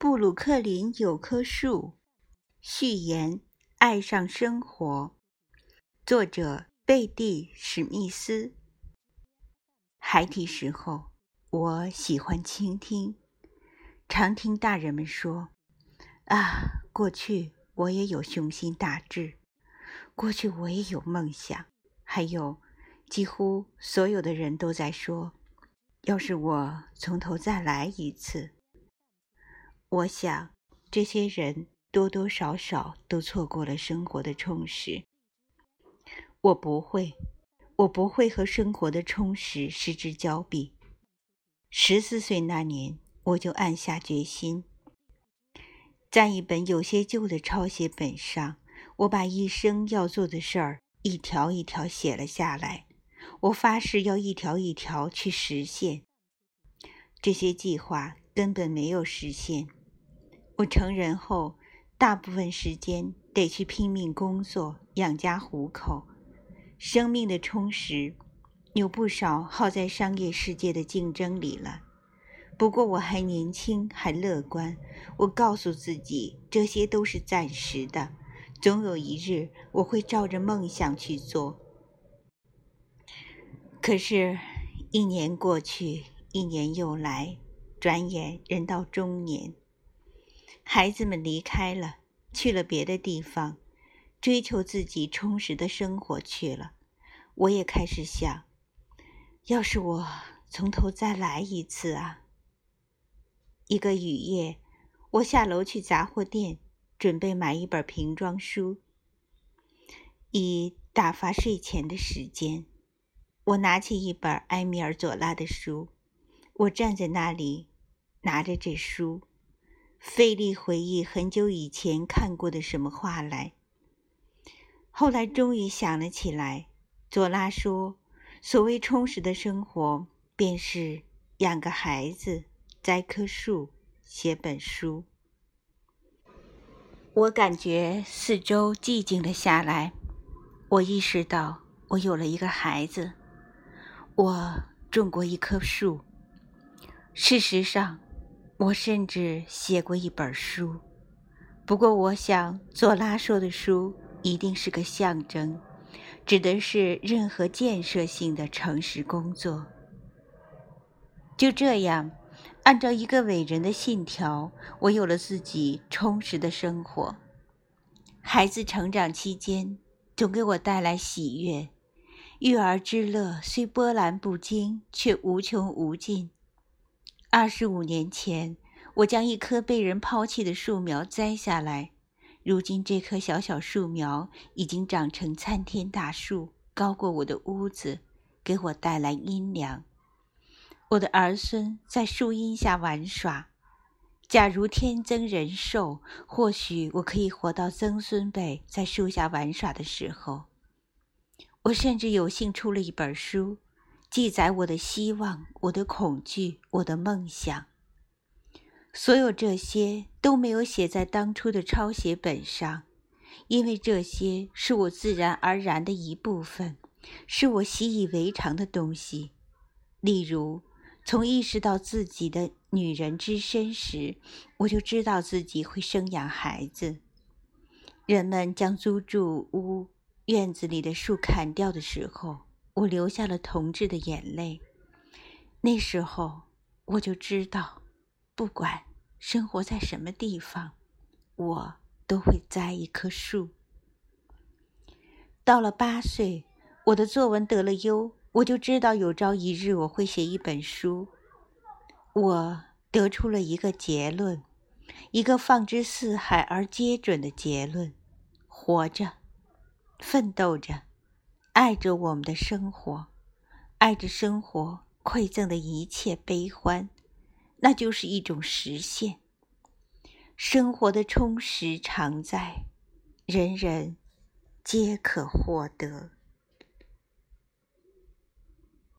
布鲁克林有棵树。序言：爱上生活。作者：贝蒂·史密斯。孩提时候，我喜欢倾听，常听大人们说：“啊，过去我也有雄心大志，过去我也有梦想。”还有，几乎所有的人都在说：“要是我从头再来一次。”我想，这些人多多少少都错过了生活的充实。我不会，我不会和生活的充实失之交臂。十四岁那年，我就暗下决心，在一本有些旧的抄写本上，我把一生要做的事儿一条一条写了下来。我发誓要一条一条去实现。这些计划根本没有实现。我成人后，大部分时间得去拼命工作养家糊口，生命的充实有不少耗在商业世界的竞争里了。不过我还年轻，还乐观。我告诉自己，这些都是暂时的，总有一日我会照着梦想去做。可是，一年过去，一年又来，转眼人到中年。孩子们离开了，去了别的地方，追求自己充实的生活去了。我也开始想，要是我从头再来一次啊！一个雨夜，我下楼去杂货店，准备买一本瓶装书，以打发睡前的时间。我拿起一本埃米尔·佐拉的书，我站在那里，拿着这书。费力回忆很久以前看过的什么话来。后来终于想了起来。左拉说：“所谓充实的生活，便是养个孩子，栽棵树，写本书。”我感觉四周寂静了下来。我意识到，我有了一个孩子，我种过一棵树。事实上。我甚至写过一本书，不过我想，左拉说的书一定是个象征，指的是任何建设性的诚实工作。就这样，按照一个伟人的信条，我有了自己充实的生活。孩子成长期间总给我带来喜悦，育儿之乐虽波澜不惊，却无穷无尽。二十五年前，我将一棵被人抛弃的树苗摘下来。如今，这棵小小树苗已经长成参天大树，高过我的屋子，给我带来阴凉。我的儿孙在树荫下玩耍。假如天增人寿，或许我可以活到曾孙辈在树下玩耍的时候。我甚至有幸出了一本书。记载我的希望，我的恐惧，我的梦想。所有这些都没有写在当初的抄写本上，因为这些是我自然而然的一部分，是我习以为常的东西。例如，从意识到自己的女人之身时，我就知道自己会生养孩子。人们将租住屋院子里的树砍掉的时候。我流下了同志的眼泪。那时候我就知道，不管生活在什么地方，我都会栽一棵树。到了八岁，我的作文得了优，我就知道有朝一日我会写一本书。我得出了一个结论，一个放之四海而皆准的结论：活着，奋斗着。爱着我们的生活，爱着生活馈赠的一切悲欢，那就是一种实现。生活的充实常在，人人皆可获得。